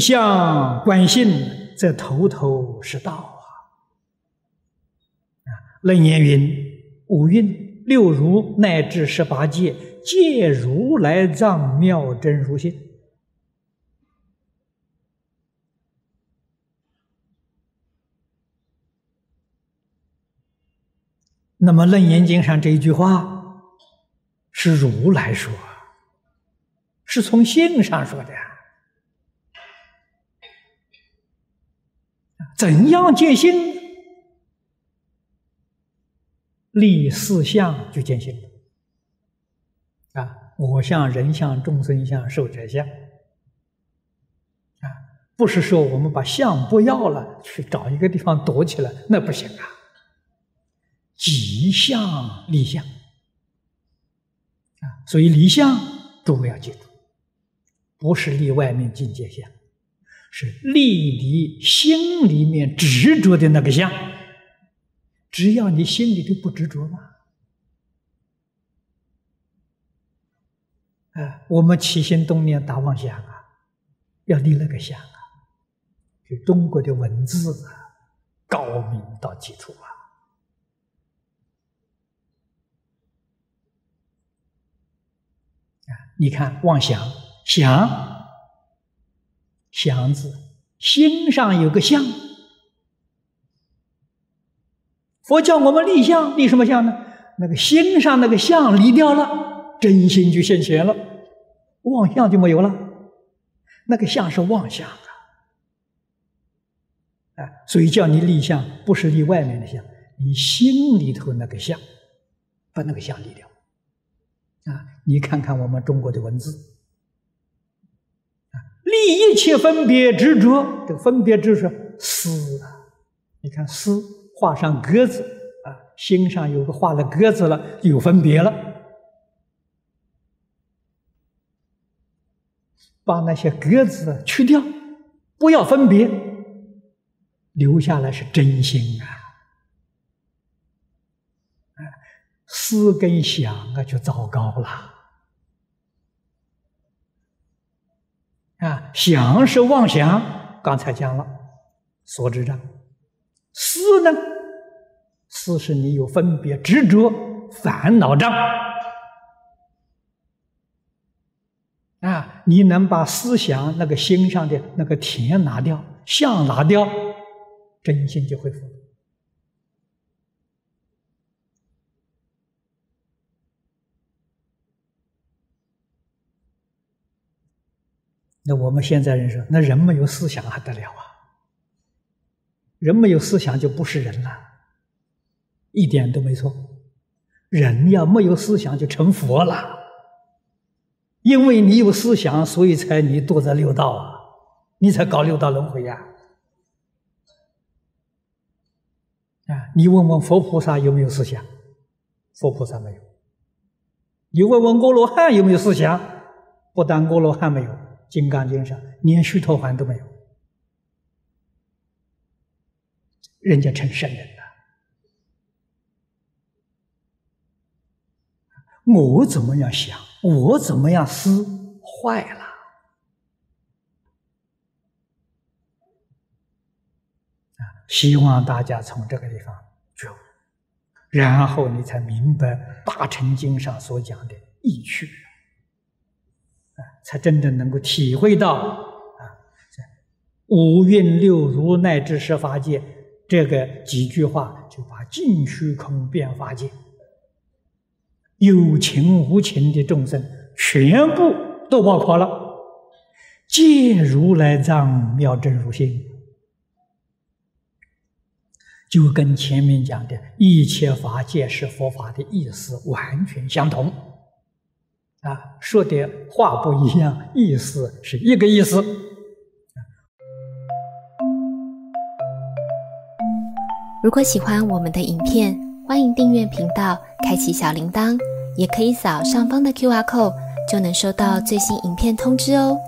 相观性，则头头是道啊！啊，楞严云：五蕴六如乃至十八界，皆如来藏妙真如性。那么，《楞严经》上这一句话是如来说，是从性上说的呀。怎样见性？立四相就见性啊！我相、人相、众生相、寿者相啊！不是说我们把相不要了，去找一个地方躲起来，那不行啊！即相立相啊，所以立相诸位要记住，不是立外面境界相，是立你心里面执着的那个相。只要你心里头不执着嘛，啊，我们起心动念打妄想啊，要立那个相啊，就中国的文字啊，高明到极处啊。你看，妄想想祥字，心上有个相。佛教我们立相，立什么相呢？那个心上那个相离掉了，真心就现前了，妄相就没有了。那个相是妄想啊，啊，所以叫你立相，不是立外面的相，你心里头那个相，把那个相立掉。啊，你看看我们中国的文字，立一切分别执着，这个分别执着思啊，你看思画上格子啊，心上有个画了格子了，有分别了，把那些格子去掉，不要分别，留下来是真心啊。思跟想啊，就糟糕了。啊，想是妄想，刚才讲了，所知障；思呢，思是你有分别执着烦恼障。啊，你能把思想那个心上的那个田拿掉，相拿掉，真心就恢复了。那我们现在人说，那人没有思想还得了啊？人没有思想就不是人了，一点都没错。人要没有思想就成佛了，因为你有思想，所以才你堕在六道啊，你才搞六道轮回呀。啊，你问问佛菩萨有没有思想？佛菩萨没有。你问问阿罗汉有没有思想？不但阿罗汉没有。《金刚经》上连须陀洹都没有，人家成圣人了。我怎么样想，我怎么样思，坏了。啊！希望大家从这个地方觉悟，然后你才明白《大乘经》上所讲的意趣。才真正能够体会到啊，五蕴六如乃至十法界这个几句话，就把尽虚空变法界。有情无情的众生全部都包括了，皆如来藏妙真如心，就跟前面讲的一切法界是佛法的意思完全相同。啊，说的话不一样，意思是一个意思。如果喜欢我们的影片，欢迎订阅频道，开启小铃铛，也可以扫上方的 Q R code，就能收到最新影片通知哦。